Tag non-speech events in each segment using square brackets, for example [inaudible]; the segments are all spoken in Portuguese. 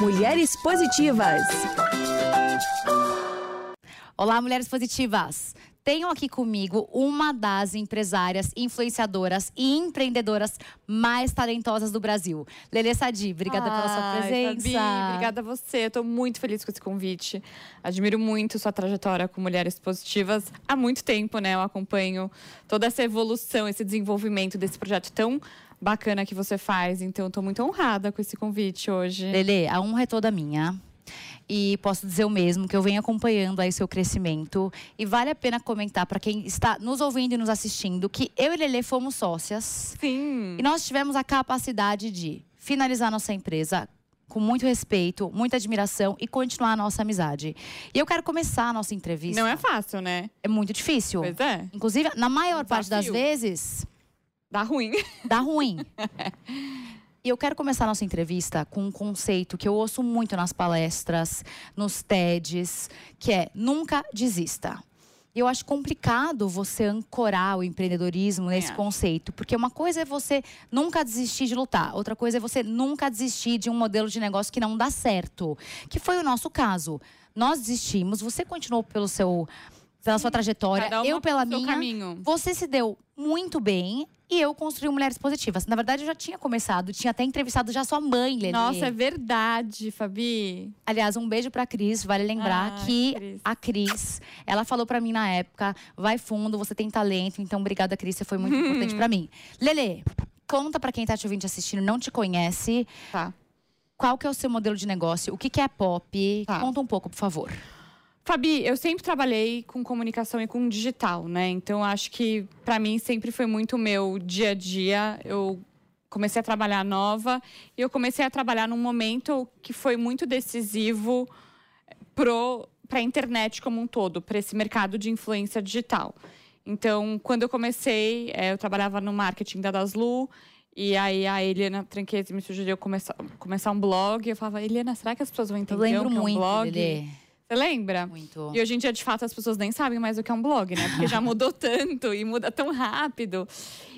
Mulheres Positivas. Olá, mulheres positivas! Tenho aqui comigo uma das empresárias, influenciadoras e empreendedoras mais talentosas do Brasil. Lele Sadi, obrigada Ai, pela sua presença. Fabi, obrigada a você. Estou muito feliz com esse convite. Admiro muito sua trajetória com mulheres positivas. Há muito tempo, né? Eu acompanho toda essa evolução, esse desenvolvimento desse projeto tão bacana que você faz. Então, estou muito honrada com esse convite hoje. Lele, a honra é toda minha. E posso dizer o mesmo, que eu venho acompanhando aí seu crescimento. E vale a pena comentar para quem está nos ouvindo e nos assistindo que eu e Lele fomos sócias. Sim. E nós tivemos a capacidade de finalizar nossa empresa com muito respeito, muita admiração e continuar a nossa amizade. E eu quero começar a nossa entrevista. Não é fácil, né? É muito difícil. Pois é. Inclusive, na maior parte das vezes, Dá ruim. dá ruim. [laughs] E eu quero começar a nossa entrevista com um conceito que eu ouço muito nas palestras, nos TEDs, que é nunca desista. Eu acho complicado você ancorar o empreendedorismo nesse acho. conceito, porque uma coisa é você nunca desistir de lutar, outra coisa é você nunca desistir de um modelo de negócio que não dá certo, que foi o nosso caso. Nós desistimos, você continuou pelo seu pela sua trajetória, eu pela minha. caminho. Você se deu muito bem e eu construí Mulheres Positivas. Na verdade, eu já tinha começado, tinha até entrevistado já sua mãe, Lelê. Nossa, é verdade, Fabi. Aliás, um beijo pra Cris. Vale lembrar Ah, que Cris. a Cris, ela falou pra mim na época: vai fundo, você tem talento. Então, obrigada, Cris. Você foi muito [laughs] importante pra mim. Lelê, conta pra quem tá te ouvindo e te assistindo, não te conhece. Tá. Qual que é o seu modelo de negócio? O que, que é pop? Tá. Conta um pouco, por favor. Fabi, eu sempre trabalhei com comunicação e com digital, né? Então acho que pra mim sempre foi muito o meu dia a dia. Eu comecei a trabalhar nova e eu comecei a trabalhar num momento que foi muito decisivo pro para a internet como um todo, para esse mercado de influência digital. Então, quando eu comecei, eh, eu trabalhava no marketing da Daslu e aí a Eliana Tranquese me sugeriu começar, começar um blog. Eu falava, Eliana, será que as pessoas vão Eu entender lembro o que é um muito, blog? Lelê. Você lembra? Muito. E hoje em dia, de fato, as pessoas nem sabem mais o que é um blog, né? Porque já [laughs] mudou tanto e muda tão rápido.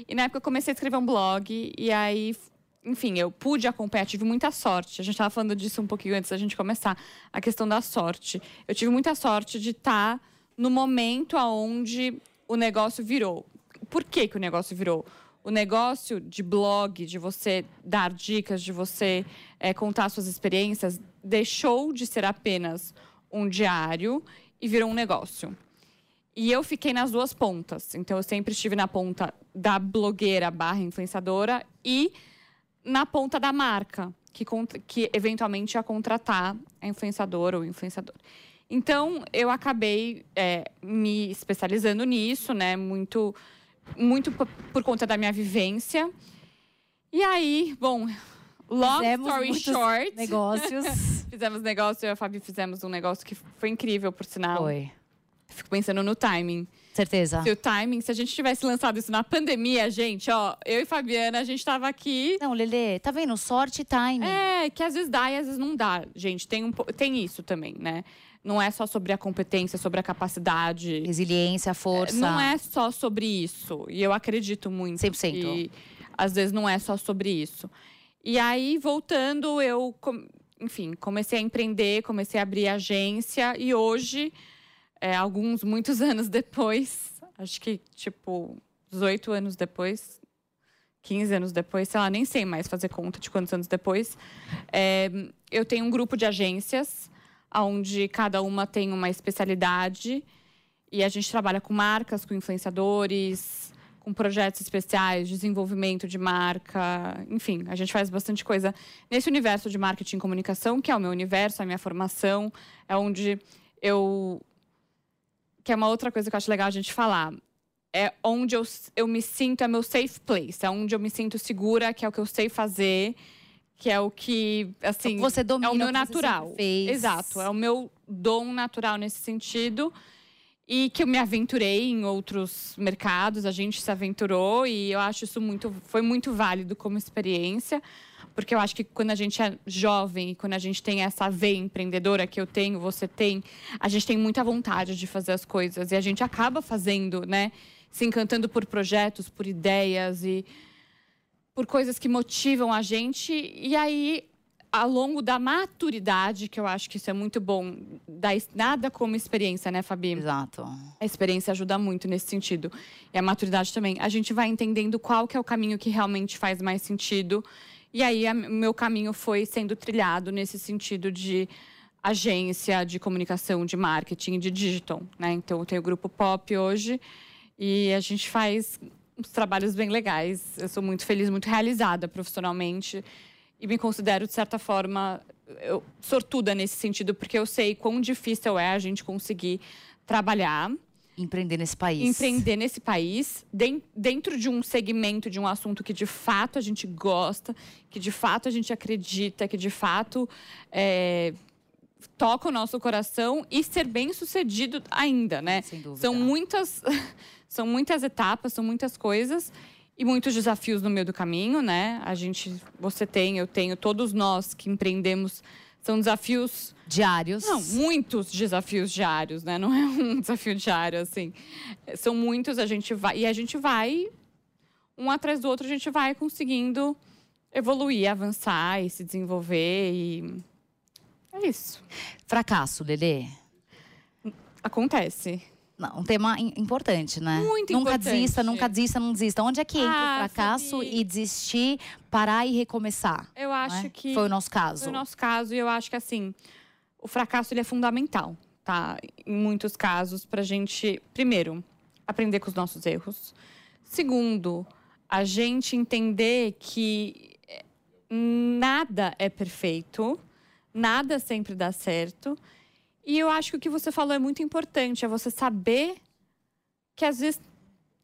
E na época eu comecei a escrever um blog e aí, enfim, eu pude acompanhar, tive muita sorte. A gente estava falando disso um pouquinho antes da gente começar, a questão da sorte. Eu tive muita sorte de estar no momento aonde o negócio virou. Por que, que o negócio virou? O negócio de blog, de você dar dicas, de você eh, contar suas experiências, deixou de ser apenas um diário e virou um negócio. E eu fiquei nas duas pontas. Então, eu sempre estive na ponta da blogueira barra influenciadora e na ponta da marca, que, que eventualmente ia contratar a influenciadora ou influenciador. Então, eu acabei é, me especializando nisso, né? Muito, muito por, conta da minha vivência. E aí, bom, long Fizemos story short. Negócios. [laughs] Fizemos negócio, eu e a Fabi fizemos um negócio que foi incrível, por sinal. Foi. Fico pensando no timing. Certeza. Se o timing, se a gente tivesse lançado isso na pandemia, gente, ó, eu e Fabiana, a gente tava aqui. Não, Lelê, tá vendo? Sorte e time. É, que às vezes dá e às vezes não dá. Gente, tem, um, tem isso também, né? Não é só sobre a competência, sobre a capacidade. Resiliência, força. Não é só sobre isso. E eu acredito muito 100%. que às vezes não é só sobre isso. E aí, voltando, eu, enfim, comecei a empreender, comecei a abrir agência e hoje, é, alguns, muitos [laughs] anos depois, acho que tipo 18 anos depois, 15 anos depois, sei lá, nem sei mais fazer conta de quantos anos depois, é, eu tenho um grupo de agências onde cada uma tem uma especialidade e a gente trabalha com marcas, com influenciadores, com projetos especiais, desenvolvimento de marca, enfim, a gente faz bastante coisa nesse universo de marketing e comunicação, que é o meu universo, a minha formação, é onde eu que é uma outra coisa que eu acho legal a gente falar. É onde eu, eu me sinto, é meu safe place, é onde eu me sinto segura, que é o que eu sei fazer, que é o que, assim, Você domina é o meu que você natural. Exato, é o meu dom natural nesse sentido. E que eu me aventurei em outros mercados, a gente se aventurou e eu acho isso muito, foi muito válido como experiência, porque eu acho que quando a gente é jovem e quando a gente tem essa veia empreendedora que eu tenho, você tem, a gente tem muita vontade de fazer as coisas e a gente acaba fazendo, né? se encantando por projetos, por ideias e por coisas que motivam a gente. E aí, ao longo da maturidade, que eu acho que isso é muito bom, da, nada como experiência, né, Fabi? Exato. A experiência ajuda muito nesse sentido. E a maturidade também. A gente vai entendendo qual que é o caminho que realmente faz mais sentido. E aí, o meu caminho foi sendo trilhado nesse sentido de agência de comunicação, de marketing, de digital, né? Então, eu tenho o grupo Pop hoje e a gente faz uns trabalhos bem legais. Eu sou muito feliz, muito realizada profissionalmente e me considero, de certa forma, eu, sortuda nesse sentido, porque eu sei quão difícil é a gente conseguir trabalhar. Empreender nesse país. Empreender nesse país, dentro de um segmento, de um assunto que de fato a gente gosta, que de fato a gente acredita, que de fato é, toca o nosso coração e ser bem sucedido ainda, né? Sem dúvida. São muitas, [laughs] são muitas etapas, são muitas coisas e muitos desafios no meio do caminho, né? A gente, você tem, eu tenho, todos nós que empreendemos são desafios diários. Não, muitos desafios diários, né? Não é um [laughs] desafio diário assim. São muitos, a gente vai e a gente vai um atrás do outro, a gente vai conseguindo evoluir, avançar e se desenvolver e é isso. Fracasso, Lelê. Acontece. Não, um tema importante, né? Muito nunca importante. desista, nunca desista, não desista. Onde é que entra Ah, o fracasso Fabi. e desistir, parar e recomeçar? Eu não acho é? que Foi o nosso caso. Foi o nosso caso e eu acho que assim, o fracasso ele é fundamental, tá? Em muitos casos pra gente, primeiro, aprender com os nossos erros. Segundo, a gente entender que eh, nada é perfeito, nada sempre dá certo. E eu acho que o que você falou é muito importante, é você saber que às vezes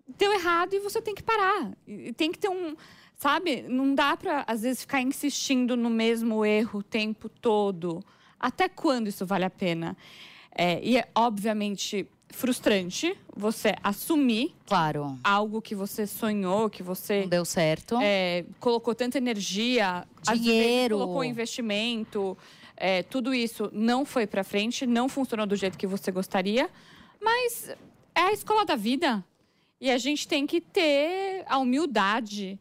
deu errado e você tem que parar. E tem que ter um, sabe? Não dá para às vezes ficar insistindo no mesmo erro o tempo todo. Até quando isso vale a pena? É, e é obviamente frustrante você assumir Claro. algo que você sonhou, que você Não deu certo. é, colocou tanta energia, Dinheiro. colocou investimento, é, tudo isso não foi para frente, não funcionou do jeito que você gostaria, mas é a escola da vida e a gente tem que ter a humildade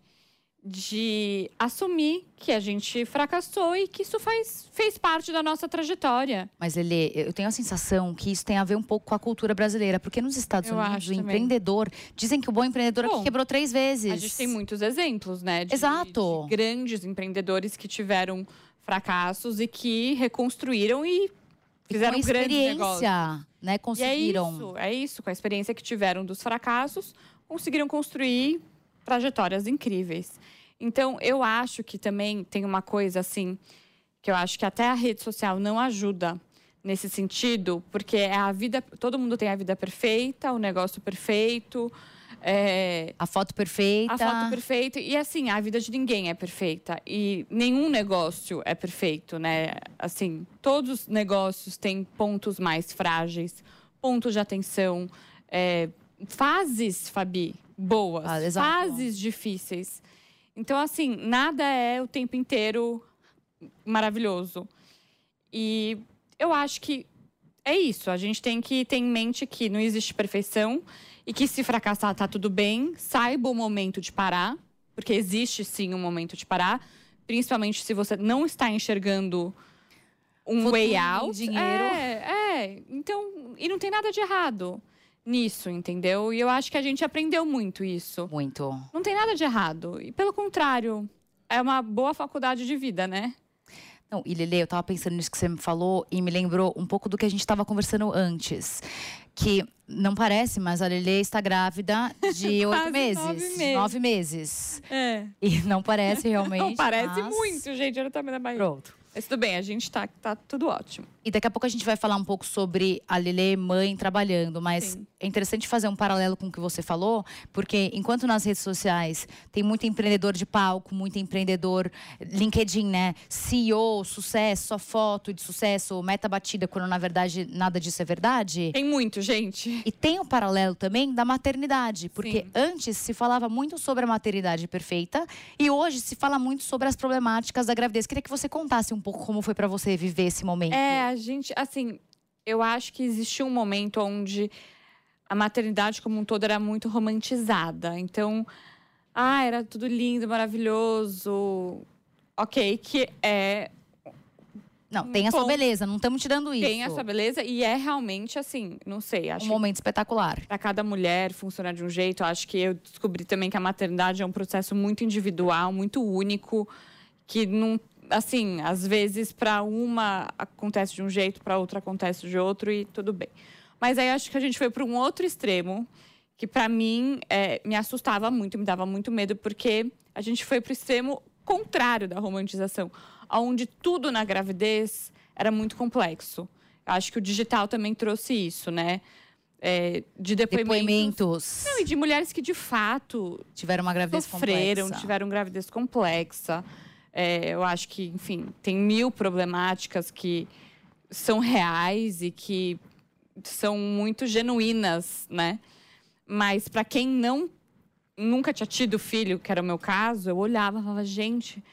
de assumir que a gente fracassou e que isso faz, fez parte da nossa trajetória. Mas, Lelê, eu tenho a sensação que isso tem a ver um pouco com a cultura brasileira. Porque nos Estados Eu Unidos, o também. empreendedor... Dizem que o bom empreendedor é o que Bom, quebrou três vezes. A gente tem muitos exemplos, né? De, Exato. de grandes empreendedores que tiveram fracassos e que reconstruíram e E fizeram com grandes negócios. experiência, né? E é Conseguiram. isso, é isso. Com a experiência que tiveram dos fracassos, conseguiram construir trajetórias incríveis. Então, eu acho que também tem uma coisa assim, que eu acho que até a rede social não ajuda nesse sentido, porque é a vida. Todo mundo tem a vida perfeita, o negócio perfeito. é, A foto perfeita. a foto perfeita. E assim, a vida de ninguém é perfeita. E nenhum negócio é perfeito, né? Assim, todos os negócios têm pontos mais frágeis, pontos de atenção, é, fases, Fabi, boas, Ah, fases difíceis. Então, assim, nada é o tempo inteiro maravilhoso. E eu acho que é isso. A gente tem que ter em mente que não existe perfeição e que se fracassar tá tudo bem. Saiba o momento de parar, porque existe sim um momento de parar, principalmente se você não está enxergando um way out. dinheiro. É, é. Então, e não tem nada de errado nisso, entendeu? E eu acho que a gente aprendeu muito isso. Muito. Não tem nada de errado. E pelo contrário, é uma boa faculdade de vida, né? Não, e Lele, eu tava pensando nisso que você me falou e me lembrou um pouco do que a gente estava conversando antes. Que não parece, mas a Lele está grávida de [laughs] oito meses. nove meses. Nove meses. É. E não parece [laughs] realmente. Não parece mas- muito, gente. O tamanho da barriga. Pronto. Mas tudo bem, a gente tá, tá tudo ótimo. E daqui a pouco a gente vai falar um pouco sobre a Lele, mãe, trabalhando. Mas Sim. é interessante fazer um paralelo com o que você falou, porque enquanto nas redes sociais tem muito empreendedor de palco, muito empreendedor LinkedIn, né? CEO, sucesso, só foto de sucesso, meta batida, quando na verdade nada disso é verdade. Tem muito, gente. E tem o paralelo também da maternidade, porque Sim. antes se falava muito sobre a maternidade perfeita e hoje se fala muito sobre as problemáticas da gravidez. Queria que você contasse um pouco como foi pra você viver esse momento. É, a gente, assim, eu acho que existiu um momento onde a maternidade como um todo era muito romantizada. Então, ah, era tudo lindo, maravilhoso. Ok, que é não, tem a sua beleza, não estamos tirando isso. Tem a sua beleza e é realmente assim, não sei, acho um momento espetacular. Para cada mulher funciona de um jeito. Acho que eu descobri também que a maternidade é um processo muito individual, muito único, que não, assim, às vezes para uma acontece de um jeito, para outra acontece de outro e tudo bem. Mas aí acho que a gente foi para um outro extremo que para mim é, me assustava muito, me dava muito medo, porque a gente foi para o extremo contrário da romantização onde tudo na gravidez era muito complexo. Acho que o digital também trouxe isso, né? É, de depoimentos. depoimentos. Não, e de mulheres que de fato tiveram uma gravidez sofreram, complexa. tiveram gravidez complexa. É, eu acho que, enfim, tem mil problemáticas que são reais e que são muito genuínas, né? Mas para quem não nunca tinha tido filho, que era o meu caso, eu olhava e falava, gente,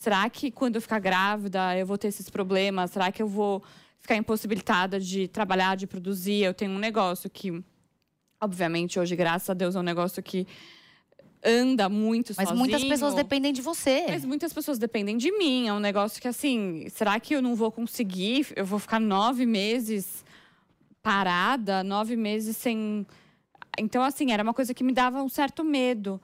Será que quando eu ficar grávida eu vou ter esses problemas? Será que eu vou ficar impossibilitada de trabalhar, de produzir? Eu tenho um negócio que, obviamente, hoje, graças a Deus, é um negócio que anda muito Mas sozinho. muitas pessoas dependem de você. Mas muitas pessoas dependem de mim. É um negócio que, assim, será que eu não vou conseguir? Eu vou ficar nove meses parada, nove meses sem. Então, assim, era uma coisa que me dava um certo medo.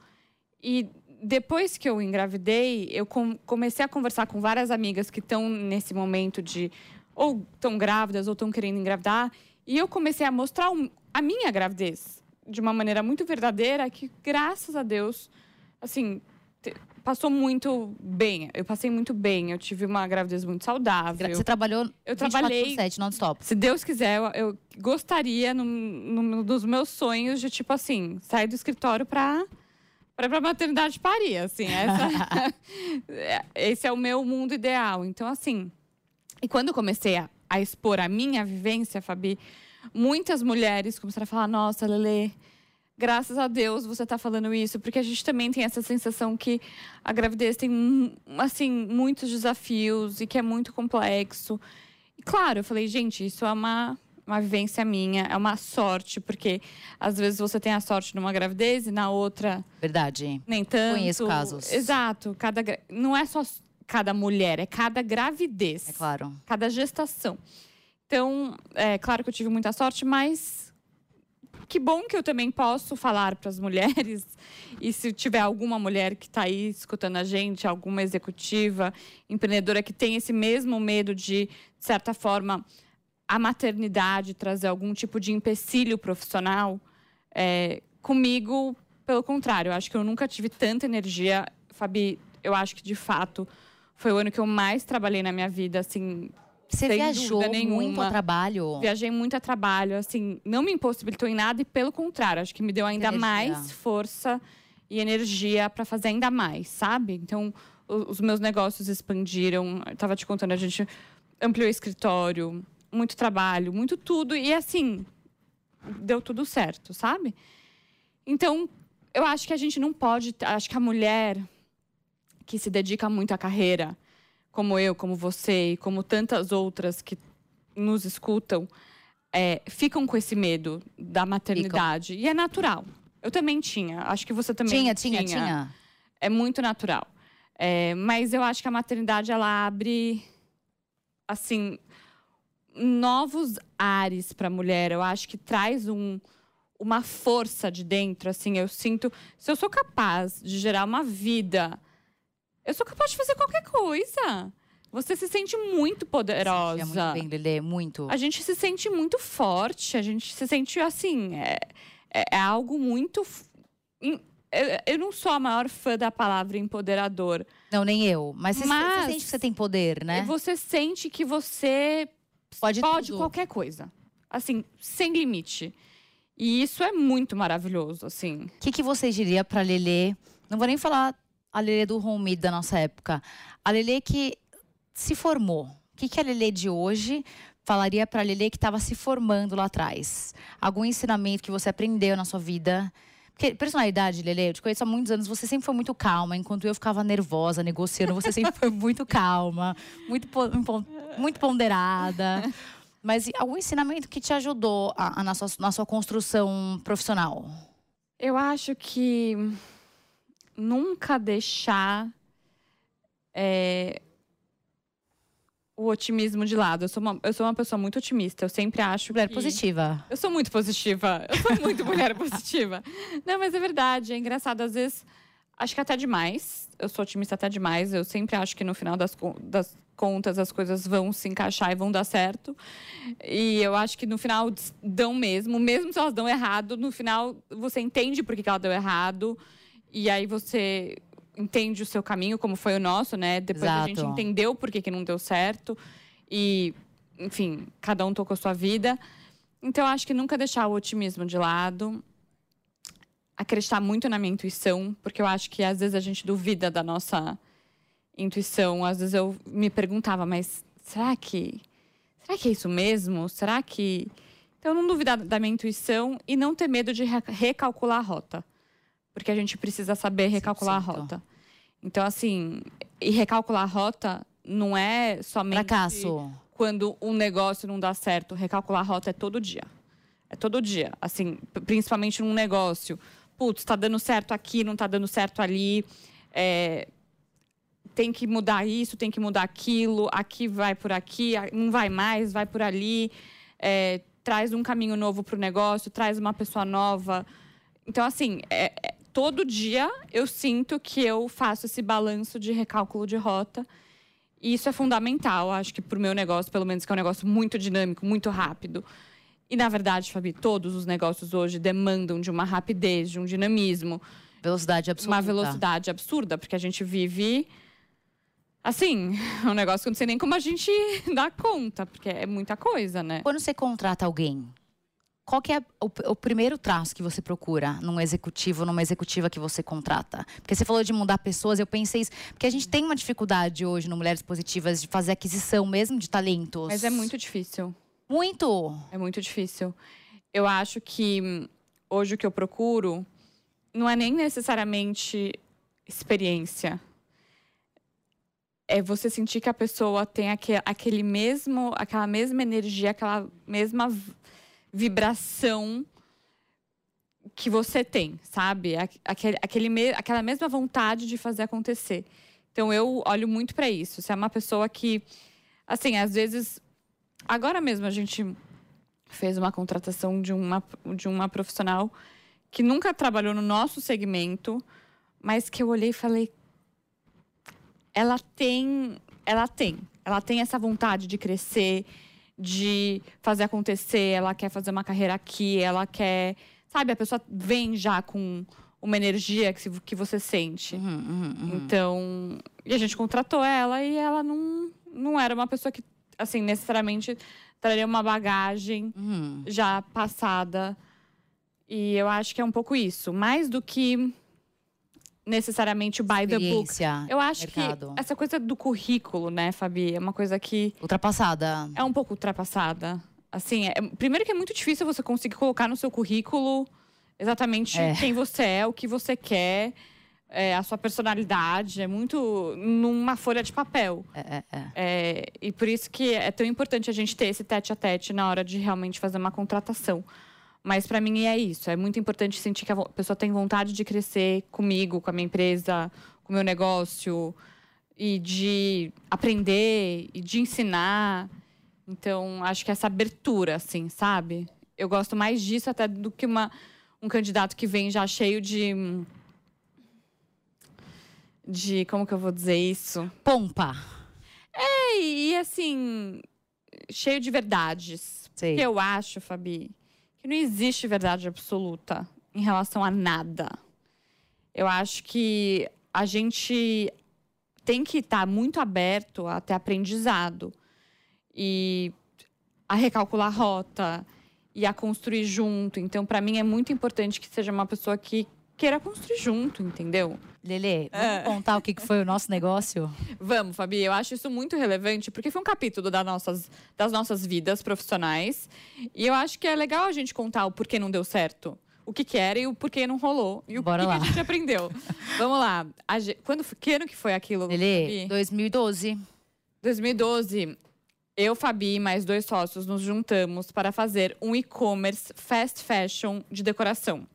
E depois que eu engravidei, eu com, comecei a conversar com várias amigas que estão nesse momento de ou estão grávidas ou estão querendo engravidar, e eu comecei a mostrar a minha gravidez de uma maneira muito verdadeira, que graças a Deus, assim, passou muito bem. Eu passei muito bem. Eu tive uma gravidez muito saudável. Você trabalhou eu trabalhei 7 non-stop. Se Deus quiser, eu, eu gostaria, no, dos meus sonhos, de tipo assim, sair do escritório para para a maternidade parir, assim. Essa, [laughs] [laughs] esse é o meu mundo ideal. Então, assim, e quando eu comecei a, a expor a minha vivência, Fabi, muitas mulheres começaram a falar: Nossa, Lele, graças a Deus você está falando isso, porque a gente também tem essa sensação que a gravidez tem, assim, muitos desafios e que é muito complexo. E claro, eu falei: Gente, isso é uma uma vivência minha, é uma sorte, porque às vezes você tem a sorte numa gravidez e na outra. Verdade. Nem tanto. Conheço casos. Exato. Cada, não é só cada mulher, é cada gravidez. É claro. Cada gestação. Então, é claro que eu tive muita sorte, mas que bom que eu também posso falar para as mulheres. [laughs] E se tiver alguma mulher que está aí escutando a gente, alguma executiva, empreendedora que tem esse mesmo medo de, de certa forma, a maternidade trazer algum tipo de empecilho profissional, é, comigo, pelo contrário, eu acho que eu nunca tive tanta energia. Fabi, eu acho que de fato foi o ano que eu mais trabalhei na minha vida, assim. Você viajou muito a trabalho? Viajei muito a trabalho, assim, não me impossibilitou em nada e pelo contrário, acho que me deu ainda mais força e energia para fazer ainda mais, sabe? Então, os meus negócios expandiram. Eu tava te contando, a gente ampliou o escritório, muito trabalho, muito tudo. E assim, deu tudo certo, sabe? Então, eu acho que a gente não pode. Acho que a mulher que se dedica muito à carreira, como eu, como você e como tantas outras que nos escutam, é, ficam com esse medo da maternidade. Ficam. E é natural. Eu também tinha. Acho que você também tinha. Tinha, tinha, tinha. É muito natural. É, mas eu acho que a maternidade, ela abre, assim, novos ares para a mulher. Eu acho que traz um, uma força de dentro. Assim, eu sinto. Se eu sou capaz de gerar uma vida, eu sou capaz de fazer qualquer coisa. Você se sente muito poderosa. Se muito bem, Lelê, muito. A gente se sente muito forte. A gente se sente assim. É, é, é algo muito. Eu não sou a maior fã da palavra empoderador. Não, nem eu. Mas você, Mas você sente que você tem poder, né? Você sente que você Pode, pode qualquer coisa. Assim, sem limite. E isso é muito maravilhoso, assim. O que, que você diria pra Lelê? Não vou nem falar a Lelê do home da nossa época. A Lelê que se formou. O que, que a Lelê de hoje falaria pra Lelê que estava se formando lá atrás? Algum ensinamento que você aprendeu na sua vida? Porque personalidade, Lele, eu te conheço há muitos anos, você sempre foi muito calma, enquanto eu ficava nervosa negociando, você sempre foi [laughs] muito calma, muito, muito ponderada. Mas algum ensinamento que te ajudou a, a na, sua, na sua construção profissional? Eu acho que nunca deixar é, o otimismo de lado. Eu sou, uma, eu sou uma pessoa muito otimista. Eu sempre acho Mulher que... positiva. Eu sou muito positiva. Eu sou muito mulher [laughs] positiva. Não, mas é verdade. É engraçado. Às vezes, acho que até demais. Eu sou otimista até demais. Eu sempre acho que no final das, das contas as coisas vão se encaixar e vão dar certo. E eu acho que no final dão mesmo. Mesmo se elas dão errado, no final você entende por que ela deu errado. E aí você entende o seu caminho, como foi o nosso, né? Depois Exato. a gente entendeu por que, que não deu certo. E, enfim, cada um tocou sua vida. Então, acho que nunca deixar o otimismo de lado. Acreditar muito na minha intuição, porque eu acho que às vezes a gente duvida da nossa intuição. Às vezes eu me perguntava, mas será que. Será que é isso mesmo? Será que. Então, não duvidar da minha intuição e não ter medo de re- recalcular a rota. Porque a gente precisa saber recalcular a 100%. rota. Então, assim, e recalcular a rota não é somente Fracasso. quando um negócio não dá certo. Recalcular a rota é todo dia. É todo dia. Assim, principalmente num negócio. Putz, tá dando certo aqui, não tá dando certo ali. É, tem que mudar isso, tem que mudar aquilo. Aqui vai por aqui, a- não vai mais, vai por ali. É, traz um caminho novo para o negócio, traz uma pessoa nova. Então, assim, é- todo dia eu sinto que eu faço esse balanço de recálculo de rota. E isso é fundamental, acho que para o meu negócio, pelo menos, que é um negócio muito dinâmico, muito rápido. E, na verdade, Fabi, todos os negócios hoje demandam de uma rapidez, de um dinamismo, Velocidade absoluta. uma velocidade absurda, porque a gente vive. Assim, é [laughs] um negócio que eu não sei nem como a gente [laughs] dá conta, porque é muita coisa, né? Quando você contrata alguém, qual que é o, o primeiro traço que você procura num executivo, numa executiva que você contrata? Porque você falou de mudar pessoas, eu pensei isso. Porque a gente tem uma dificuldade hoje no Mulheres Positivas de fazer aquisição mesmo de talentos. Mas é muito difícil. Muito! É muito difícil. Eu acho que hum, hoje o que eu procuro não é nem necessariamente experiência. É você sentir que a pessoa tem aque- aquele mesmo, aquela mesma energia, aquela mesma vibração que você tem, sabe? Aquele, aquele aquela mesma vontade de fazer acontecer. Então eu olho muito para isso. Se é uma pessoa que, assim, às vezes, agora mesmo a gente fez uma contratação de uma, de uma profissional que nunca trabalhou no nosso segmento, mas que eu olhei e falei, ela tem, ela tem, ela tem essa vontade de crescer, de fazer acontecer, ela quer fazer uma carreira aqui, ela quer, sabe, a pessoa vem já com uma energia que, que você sente. Uhum, uhum, uhum. Então, e a gente contratou ela e ela não, não era uma pessoa que, assim, necessariamente traria uma bagagem Uhum. já passada. E eu acho que é um pouco isso. Mais do que necessariamente o by the book. Eu acho mercado. que essa coisa do currículo, né, Fabi, é uma coisa que Ultrapassada. é um pouco ultrapassada. Assim, é- primeiro que é muito difícil você conseguir colocar no seu currículo exatamente É. quem você é, o que você quer, é, a sua personalidade. É muito numa folha de papel. É, é, é. É, e por isso que é tão importante a gente ter esse tete a tete na hora de realmente fazer uma contratação. Mas para mim é isso. É muito importante sentir que a pessoa tem vontade de crescer comigo, com a minha empresa, com o meu negócio, e de aprender e de ensinar. Então, acho que essa abertura, assim, sabe? Eu gosto mais disso até do que uma, um candidato que vem já cheio de. De. Como que eu vou dizer isso? Pompa. E, e, assim, cheio de verdades. Sei. Que eu acho, Fabi, não existe verdade absoluta em relação a nada. Eu acho que a gente tem que estar muito aberto a ter aprendizado e a recalcular a rota e a construir junto. Então, para mim, é muito importante que seja uma pessoa que queira construir junto, entendeu? Lelê, vamos É. contar o que que foi o nosso negócio? [laughs] Vamos, Fabi, eu acho isso muito relevante, porque foi um capítulo das nossas, das nossas vidas profissionais. E eu acho que é legal a gente contar o porquê não deu certo. O que, que era e o porquê não rolou. E o Bora que, que lá. a gente aprendeu. [laughs] Vamos lá. A quando, que ano que foi aquilo? Fabi? 2012. 2012. Eu, Fabi e mais dois sócios nos juntamos para fazer um e-commerce fast fashion de decoração.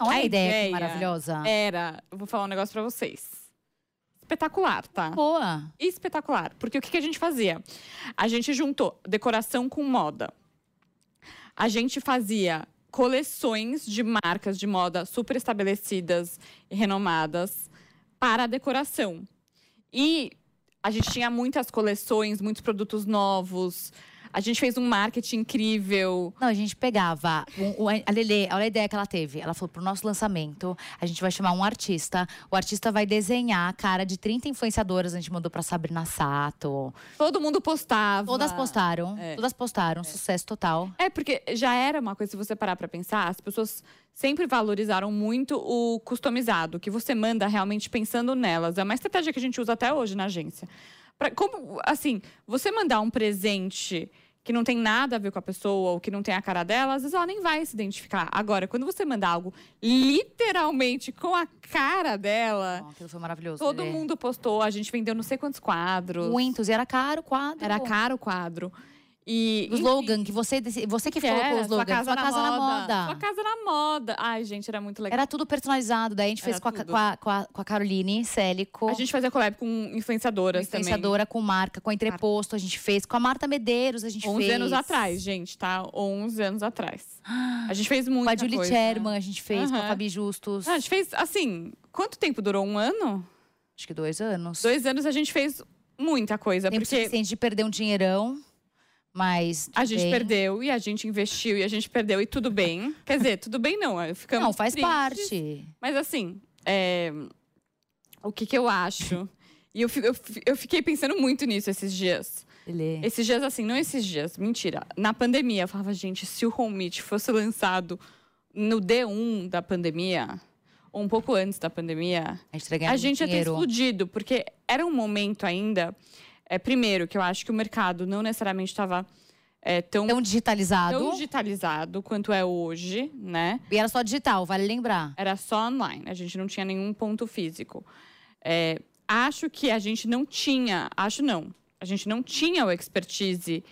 Olha a, ideia, ideia maravilhosa. Era, eu vou falar um negócio para vocês. Espetacular, tá? Boa. espetacular. Porque o que, que a gente fazia? A gente juntou decoração com moda. A gente fazia coleções de marcas de moda super estabelecidas e renomadas para a decoração. E a gente tinha muitas coleções, muitos produtos novos. A gente fez um marketing incrível. Não, a gente pegava. um- um- a Lele, olha a ideia que ela teve. Ela falou: pro nosso lançamento, a gente vai chamar um artista. O artista vai desenhar a cara de 30 influenciadoras. A gente mandou pra Sabrina Sato. Todo mundo postava. Todas postaram. É. Todas postaram. Sucesso total. É, porque já era uma coisa, se você parar pra pensar, as pessoas sempre valorizaram muito o customizado, que você manda realmente pensando nelas. É uma estratégia que a gente usa até hoje na agência. Pra, como, assim, você mandar um presente que não tem nada a ver com a pessoa ou que não tem a cara dela, às vezes ela nem vai se identificar. Agora, quando você manda algo literalmente com a cara dela, Ó, aquilo foi maravilhoso. todo Lelê. mundo postou, a gente vendeu não sei quantos quadros. Muitos. E era caro o quadro. Era caro o quadro. E, O enfim, slogan, que você, você que colocou o era, slogan. Sua casa, na, moda. Sua casa na moda. Ai, gente, era muito legal. Era tudo personalizado. Daí a gente fez Era com a, com, a, com, a, com a Caroline Célico. A gente fazia collab com influenciadoras influenciadora com marca, com a entreposto, a gente fez. Com a Marta Medeiros, a gente também. 11 fez. anos atrás, gente, tá? 11 anos atrás. A gente fez muito. Com a Julie Sherman, a gente fez. Com a. Fabi Justus. a gente fez, assim, quanto tempo durou? Um ano? Acho que dois anos. Dois anos a gente fez muita coisa. Tempo porque suficiente de perder um dinheirão. Mas. a gente bem. perdeu e a gente investiu e a gente perdeu e tudo bem. [laughs] Quer dizer, tudo bem não. Ficamos Não, faz tristes. parte. Mas assim, é, o que que eu acho? [laughs] E eu, eu, eu fiquei pensando muito nisso esses dias. Lelê. Esses dias, assim, não esses dias, mentira. Na pandemia, eu falava, gente, se o Home Meet fosse lançado no D1 da pandemia, ou um pouco antes da pandemia, A gente, a gente ia ter explodido, porque era um momento ainda. É, primeiro, que eu acho que o mercado não necessariamente estava é, tão, Tão digitalizado. tão digitalizado quanto é hoje, né? E era só digital, vale lembrar. Era só online, a gente não tinha nenhum ponto físico. É, acho que a gente não tinha, acho não, a gente não tinha o expertise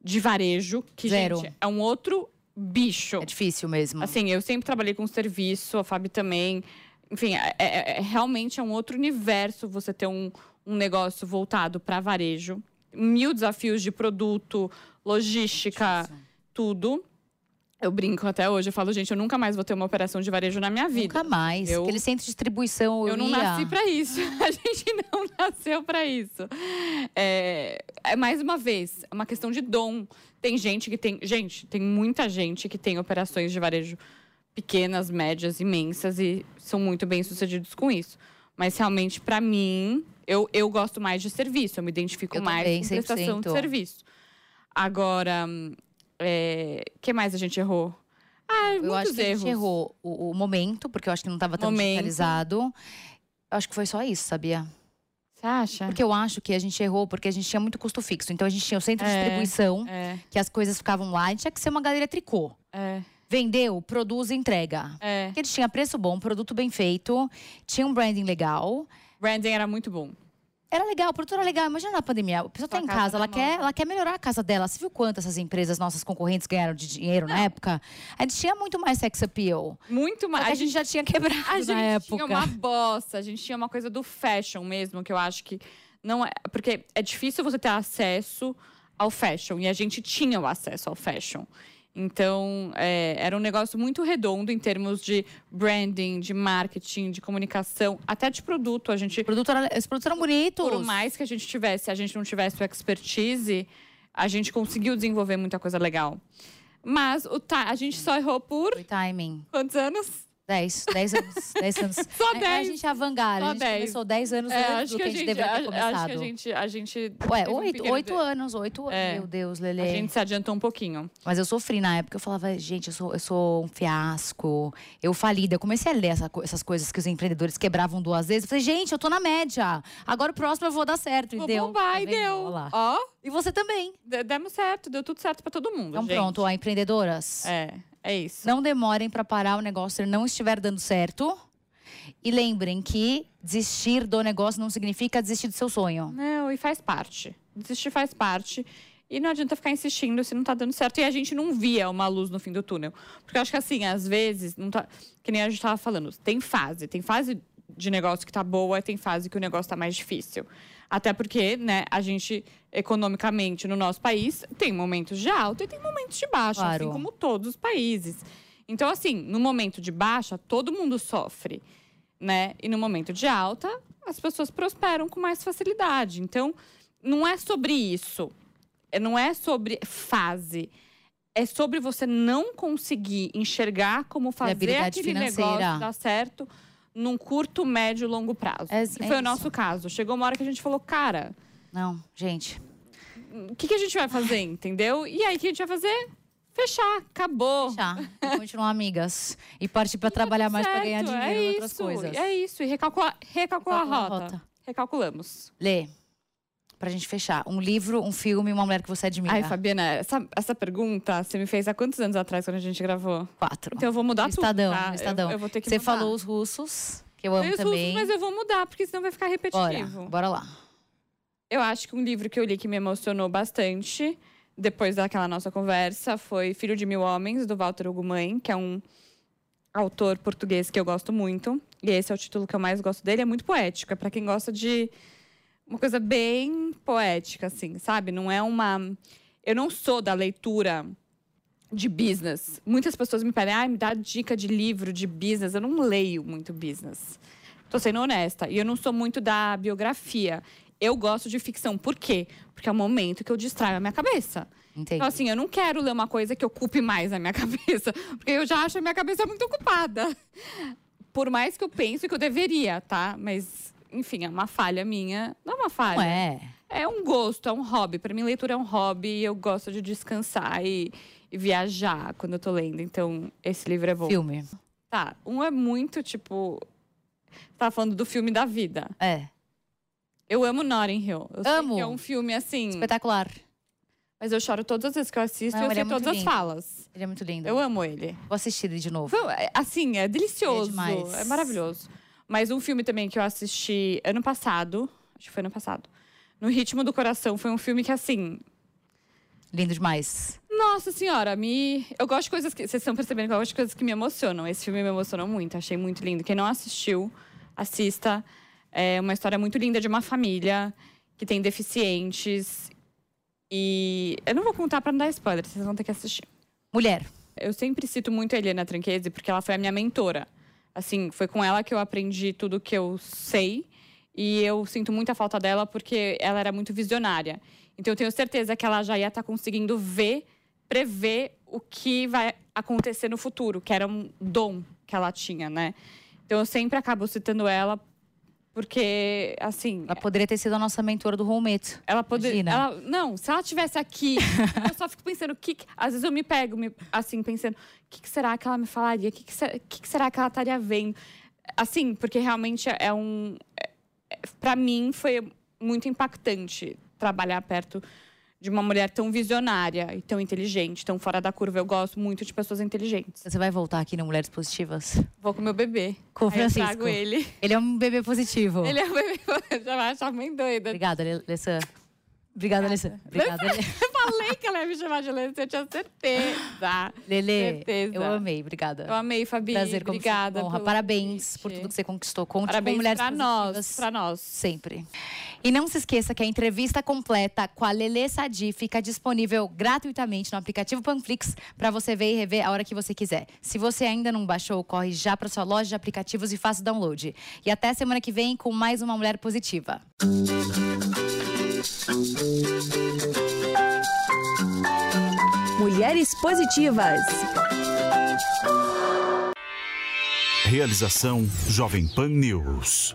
de varejo, que Zero. gente, é um outro bicho. É difícil mesmo. Assim, eu sempre trabalhei com serviço, a Fabi também. Enfim, é, é- é- realmente é um outro universo você ter um, um negócio voltado para varejo. Mil desafios de produto, logística, tudo. Eu brinco até hoje, eu falo, gente, eu nunca mais vou ter uma operação de varejo na minha vida. Nunca mais. Eu- Aquele centro de distribuição. Eu, Eu não ia. nasci pra isso. [laughs] A gente não nasceu pra isso. É, é mais uma vez, é uma questão de dom. Tem gente que tem. Gente, tem muita gente que tem operações de varejo pequenas, médias, imensas e são muito bem sucedidos com isso. Mas realmente, pra mim, eu, eu gosto mais de serviço, eu me identifico Eu mais também, com prestação de 100%. serviço. Agora, o que mais a gente errou? Ah, Eu acho que a erros. gente errou o, o momento, porque eu acho que não estava tão Momento. digitalizado. Eu acho que foi só isso, sabia? Você acha? Porque eu acho que a gente errou porque a gente tinha muito custo fixo. Então a gente tinha o centro de É. distribuição, É, que as coisas ficavam lá, a gente tinha que ser uma galeria tricô. é, Vendeu, produz e entrega. é. Porque a gente tinha preço bom, produto bem feito, tinha um branding legal. Branding era muito bom. Era legal, o produto era legal. Imagina na pandemia, a pessoa tá Sua em casa casa, tá ela quer, nova. ela quer melhorar a casa dela. Você viu quanto essas empresas, nossas concorrentes, ganharam de dinheiro na época? A gente tinha muito mais sex appeal. Muito mais. que a gente já tinha quebrado [laughs] a gente na época. tinha uma bosta, a gente tinha uma coisa do fashion mesmo, que eu acho que não é. Porque é difícil você ter acesso ao fashion. E a gente tinha o acesso ao fashion. Então, é, era um negócio muito redondo em termos de branding, de marketing, de comunicação, até de produto. A gente O produto era- os produtos eram bonitos. por mais que a gente tivesse, se a gente não tivesse o expertise, a gente conseguiu desenvolver muita coisa legal. Mas o a gente só errou por Foi timing. quantos anos? 10, 10 anos. 10 anos. [laughs] Só A- A, 10. gente é avant-garde. Só A gente 10. começou 10 anos É, antes acho do que a gente, deveria ter a- começado. acho que a gente, a gente Ué, teve um 8, pequeno 8 de- anos, 8 anos. É. Meu Deus, Lele. A gente se adiantou um pouquinho. Mas eu sofri na época. Eu falava, gente, eu sou, eu sou um fiasco. Eu falida. Eu comecei a ler essa essas coisas que os empreendedores quebravam duas vezes. Eu falei, gente, eu tô na média. Agora o próximo eu vou dar certo. E Vou deu. bombar Tá e deu. Ó, E você também. de- demos certo, deu tudo certo pra todo mundo. Então gente. pronto, ó, empreendedoras. É, é isso. Não demorem para parar o negócio se não estiver dando certo. E lembrem que desistir do negócio não significa desistir do seu sonho. Não, e faz parte. Desistir faz parte. E não adianta ficar insistindo se não tá dando certo. E a gente não via uma luz no fim do túnel. Porque eu acho que assim, às vezes, não tá, que nem a gente tava falando, tem fase, tem fase de negócio que tá boa, tem fase que o negócio tá mais difícil. Até porque, né, a gente, economicamente, no nosso país, tem momentos de alta e tem momentos de baixa, Claro. assim como todos os países. Então, assim, no momento de baixa, todo mundo sofre, né? E no momento de alta, as pessoas prosperam com mais facilidade. Então, não é sobre isso. É- Não é sobre fase. É sobre você não conseguir enxergar como fazer aquele financeira. negócio dar certo num curto, médio e longo prazo. É- que é foi o isso. nosso caso. Chegou uma hora que a gente falou, cara, Não, gente. o que, que a gente vai fazer, [laughs] entendeu? E aí, o que a gente vai fazer? Fechar, acabou. E continuar amigas. E partir pra trabalhar mais pra ganhar Certo, dinheiro é em outras coisas. É isso, e recalcular, recalcular a Recalcular a rota. rota. Recalculamos. Lê. Pra gente fechar. Um livro, um filme, uma mulher que você admira. Ai, Fabiana, essa, essa pergunta você me fez há quantos anos atrás, quando a gente gravou? Quatro. Então eu vou mudar Estadão, tudo, tá? Estadão. Eu, eu vou ter que Você mudar. falou os russos, que eu amo os também. russos, mas eu vou mudar, porque senão vai ficar Bora, repetitivo. bora lá. Eu acho que um livro que eu li que me emocionou bastante, depois daquela nossa conversa, foi Filho de Mil Homens, do Walter Hugo Mãe, que é um autor português que eu gosto muito. E esse é o título que eu mais gosto dele. É muito poético, é para quem gosta de uma coisa bem poética, assim, sabe? Não é uma. Eu não sou da leitura de business. Muitas pessoas me pedem, ah, me dá dica de livro de business. Eu não leio muito business. Tô sendo honesta. E eu não sou muito da biografia. Eu gosto de ficção. Por quê? Porque é o momento que eu distraio a minha cabeça. Entendi. Então, assim, eu não quero ler uma coisa que ocupe mais a minha [laughs] cabeça. Porque eu já acho a minha cabeça muito ocupada. Por mais que eu pense que eu deveria, tá? Mas, enfim, é uma falha minha. Não é uma falha. É. É um gosto, é um hobby. Para mim, leitura é um hobby eu gosto de descansar e, e viajar quando eu tô lendo. Então, esse livro é bom. Filme. Tá, um é muito, tipo... Tá falando do filme da vida. É. Eu amo Notting Hill. Eu Amo. é um filme, assim... Espetacular. Mas eu choro todas as vezes que eu assisto Não, e eu sei é todas as lindo. falas. Ele é muito lindo. Eu amo ele. Vou assistir ele de novo. É, Assim, é delicioso. É. É maravilhoso. Mas um filme também que eu assisti ano passado, acho que foi ano passado. No Ritmo do Coração, foi um filme que, assim, Lindo demais. Nossa senhora, me. Eu gosto de coisas que. Vocês estão percebendo que eu gosto de coisas que me emocionam. Esse filme me emocionou muito, achei muito lindo. Quem não assistiu, assista. É uma história muito linda de uma família que tem deficientes. E eu não vou contar pra não dar spoiler, vocês vão ter que assistir. Mulher. Eu sempre cito muito a Helena Tranquese porque ela foi a minha mentora. Assim, foi com ela que eu aprendi tudo que eu sei. E eu sinto muita falta dela porque ela era muito visionária. Então eu tenho certeza que ela já ia estar conseguindo ver, prever o que vai acontecer no futuro, que era um dom que ela tinha, né? Então eu sempre acabo citando ela porque, assim, Ela poderia ter sido a nossa mentora do Rometo. ela poderia. Não, se ela tivesse aqui, [laughs] eu só fico pensando, o que, que- às vezes eu me pego, me- assim, pensando, o que, que será que ela me falaria? O que, que, que, será que ela estaria vendo? Assim, porque realmente é um. É, é, pra mim foi muito impactante trabalhar perto de uma mulher tão visionária e tão inteligente, tão fora da curva. Eu gosto muito de pessoas inteligentes. Você vai voltar aqui no Mulheres Positivas? Vou com meu bebê. Com o Aí eu Francisco. trago ele. Ele é um bebê positivo. Ele é um bebê, já vai achar mãe doida. Obrigada, Alessa. Obrigada, Alessa. Obrigada. Eu falei que ela ia me chamar de Lê, eu tinha certeza. Certeza. eu amei. Obrigada. Eu amei, Fabi. Prazer, como Obrigada. honra. Parabéns por tudo que você conquistou. Conte Parabéns com Mulheres pra nós, pra nós. Sempre. E não se esqueça que a entrevista completa com a Lelê Sadi fica disponível gratuitamente no aplicativo Panflix para você ver e rever a hora que você quiser. Se você ainda não baixou, corre já para sua loja de aplicativos e faça o download. E até semana que vem com mais uma Mulher Positiva. Mulheres Positivas. Realização Jovem Pan News.